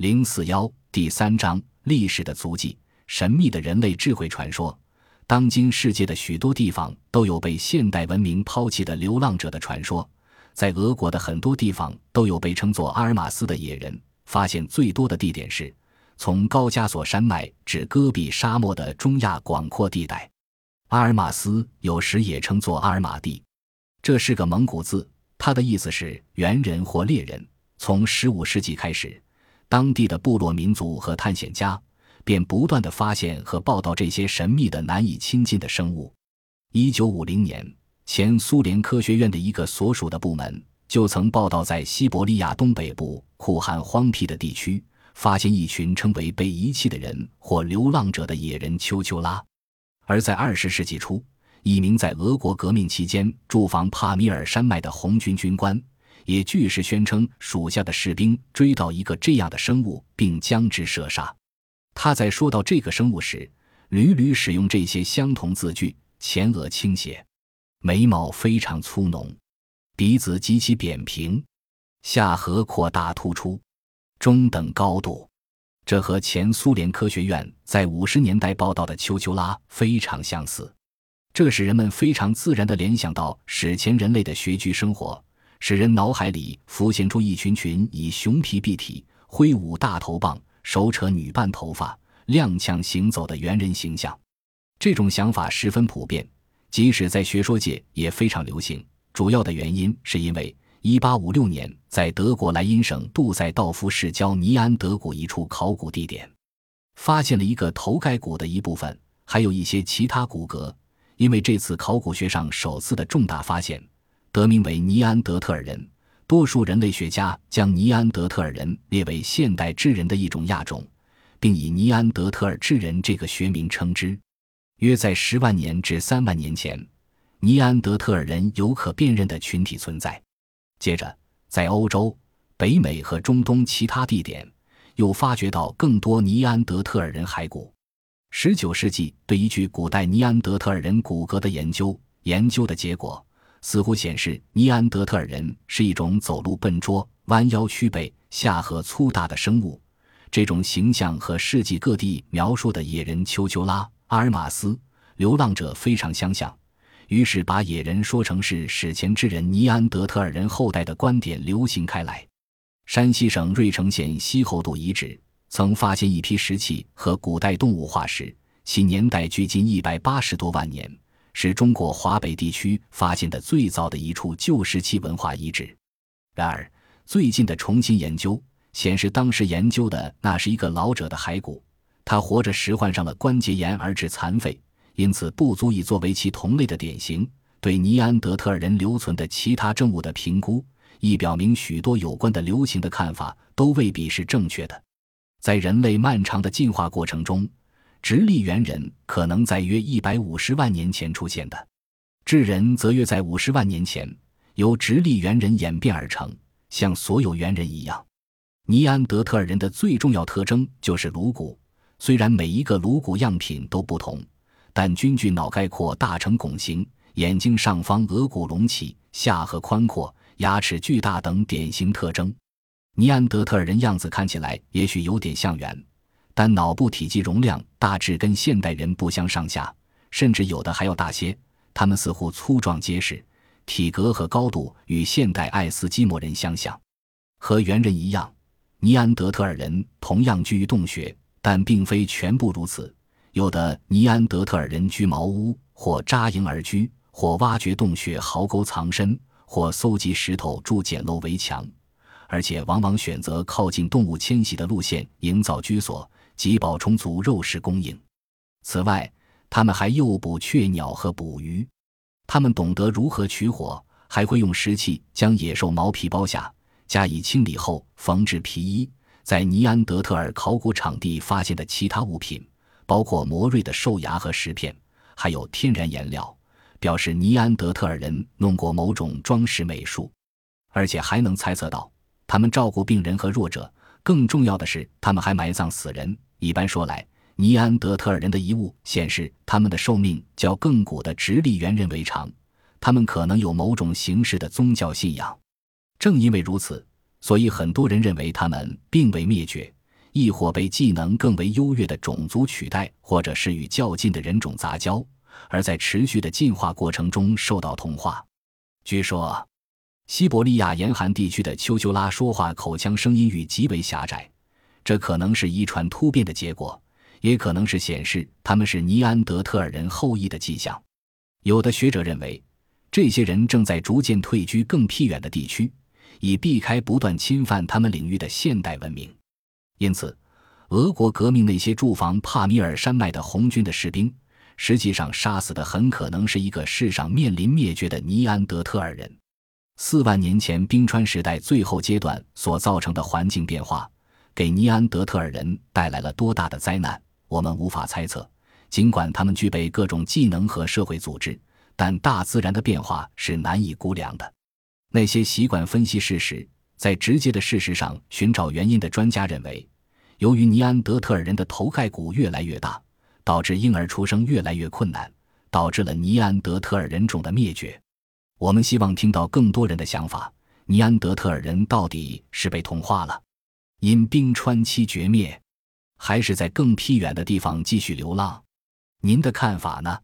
零四幺第三章历史的足迹，神秘的人类智慧传说。当今世界的许多地方都有被现代文明抛弃的流浪者的传说，在俄国的很多地方都有被称作阿尔马斯的野人。发现最多的地点是从高加索山脉至戈壁沙漠的中亚广阔地带。阿尔马斯有时也称作阿尔马蒂，这是个蒙古字，它的意思是猿人或猎人。从十五世纪开始，当地的部落民族和探险家。便不断的发现和报道这些神秘的难以亲近的生物。一九五零年，前苏联科学院的一个所属的部门就曾报道，在西伯利亚东北部酷寒荒僻的地区，发现一群称为被遗弃的人或流浪者的野人丘丘拉。而在二十世纪初，一名在俄国革命期间驻防帕米尔山脉的红军军官，也据实宣称属下的士兵追到一个这样的生物，并将之射杀。他在说到这个生物时，屡屡使用这些相同字句：前额倾斜，眉毛非常粗浓，鼻子极其扁平，下颌扩大突出，中等高度。这和前苏联科学院在五十年代报道的丘丘拉非常相似。这使人们非常自然地联想到史前人类的穴居生活，使人脑海里浮现出一群群以熊皮蔽体、挥舞大头棒。手扯女伴头发、踉跄行走的猿人形象，这种想法十分普遍，即使在学说界也非常流行。主要的原因是因为1856年在德国莱茵省杜塞道夫市郊尼安德谷一处考古地点，发现了一个头盖骨的一部分，还有一些其他骨骼。因为这次考古学上首次的重大发现，得名为尼安德特尔人。多数人类学家将尼安德特尔人列为现代智人的一种亚种，并以尼安德特尔智人这个学名称之。约在十万年至三万年前，尼安德特尔人有可辨认的群体存在。接着，在欧洲、北美和中东其他地点，又发掘到更多尼安德特尔人骸骨。十九世纪对一具古代尼安德特尔人骨骼的研究，研究的结果。似乎显示，尼安德特尔人是一种走路笨拙、弯腰曲背、下颌粗大的生物。这种形象和世纪各地描述的野人丘丘拉、阿尔马斯、流浪者非常相像，于是把野人说成是史前之人尼安德特尔人后代的观点流行开来。山西省芮城县西侯渡遗址曾发现一批石器和古代动物化石，其年代距今一百八十多万年。是中国华北地区发现的最早的一处旧石器文化遗址。然而，最近的重新研究显示，当时研究的那是一个老者的骸骨，他活着时患上了关节炎而致残废，因此不足以作为其同类的典型。对尼安德特尔人留存的其他证物的评估，亦表明许多有关的流行的看法都未必是正确的。在人类漫长的进化过程中。直立猿人可能在约一百五十万年前出现的，智人则约在五十万年前由直立猿人演变而成。像所有猿人一样，尼安德特尔人的最重要特征就是颅骨。虽然每一个颅骨样品都不同，但均具脑盖阔大成拱形、眼睛上方额骨隆起、下颌宽阔、牙齿巨大等典型特征。尼安德特尔人样子看起来也许有点像猿。但脑部体积容量大致跟现代人不相上下，甚至有的还要大些。他们似乎粗壮结实，体格和高度与现代爱斯基摩人相像。和猿人一样，尼安德特尔人同样居于洞穴，但并非全部如此。有的尼安德特尔人居茅屋，或扎营而居，或挖掘洞穴壕沟藏身，或搜集石头筑简陋围墙，而且往往选择靠近动物迁徙的路线营造居所。即保充足肉食供应。此外，他们还诱捕雀鸟和捕鱼。他们懂得如何取火，还会用石器将野兽毛皮剥下，加以清理后缝制皮衣。在尼安德特尔考古场地发现的其他物品，包括磨锐的兽牙和石片，还有天然颜料，表示尼安德特尔人弄过某种装饰美术，而且还能猜测到他们照顾病人和弱者。更重要的是，他们还埋葬死人。一般说来，尼安德特尔人的遗物显示他们的寿命较亘古的直立猿人为长，他们可能有某种形式的宗教信仰。正因为如此，所以很多人认为他们并未灭绝，亦或被技能更为优越的种族取代，或者是与较近的人种杂交，而在持续的进化过程中受到同化。据说，西伯利亚严寒地区的丘丘拉说话口腔声音域极为狭窄，这可能是遗传突变的结果，也可能是显示他们是尼安德特尔人后裔的迹象。有的学者认为，这些人正在逐渐退居更僻远的地区，以避开不断侵犯他们领域的现代文明。因此，俄国革命那些驻防帕米尔山脉的红军的士兵，实际上杀死的很可能是一个世上面临灭绝的尼安德特尔人。四万年前冰川时代最后阶段所造成的环境变化，给尼安德特尔人带来了多大的灾难，我们无法猜测。尽管他们具备各种技能和社会组织，但大自然的变化是难以估量的。那些习惯分析事实。在直接的事实上寻找原因的专家认为，由于尼安德特尔人的头盖骨越来越大，导致婴儿出生越来越困难，导致了尼安德特尔人种的灭绝。我们希望听到更多人的想法：尼安德特尔人到底是被同化了，因冰川期绝灭，还是在更僻远的地方继续流浪？您的看法呢？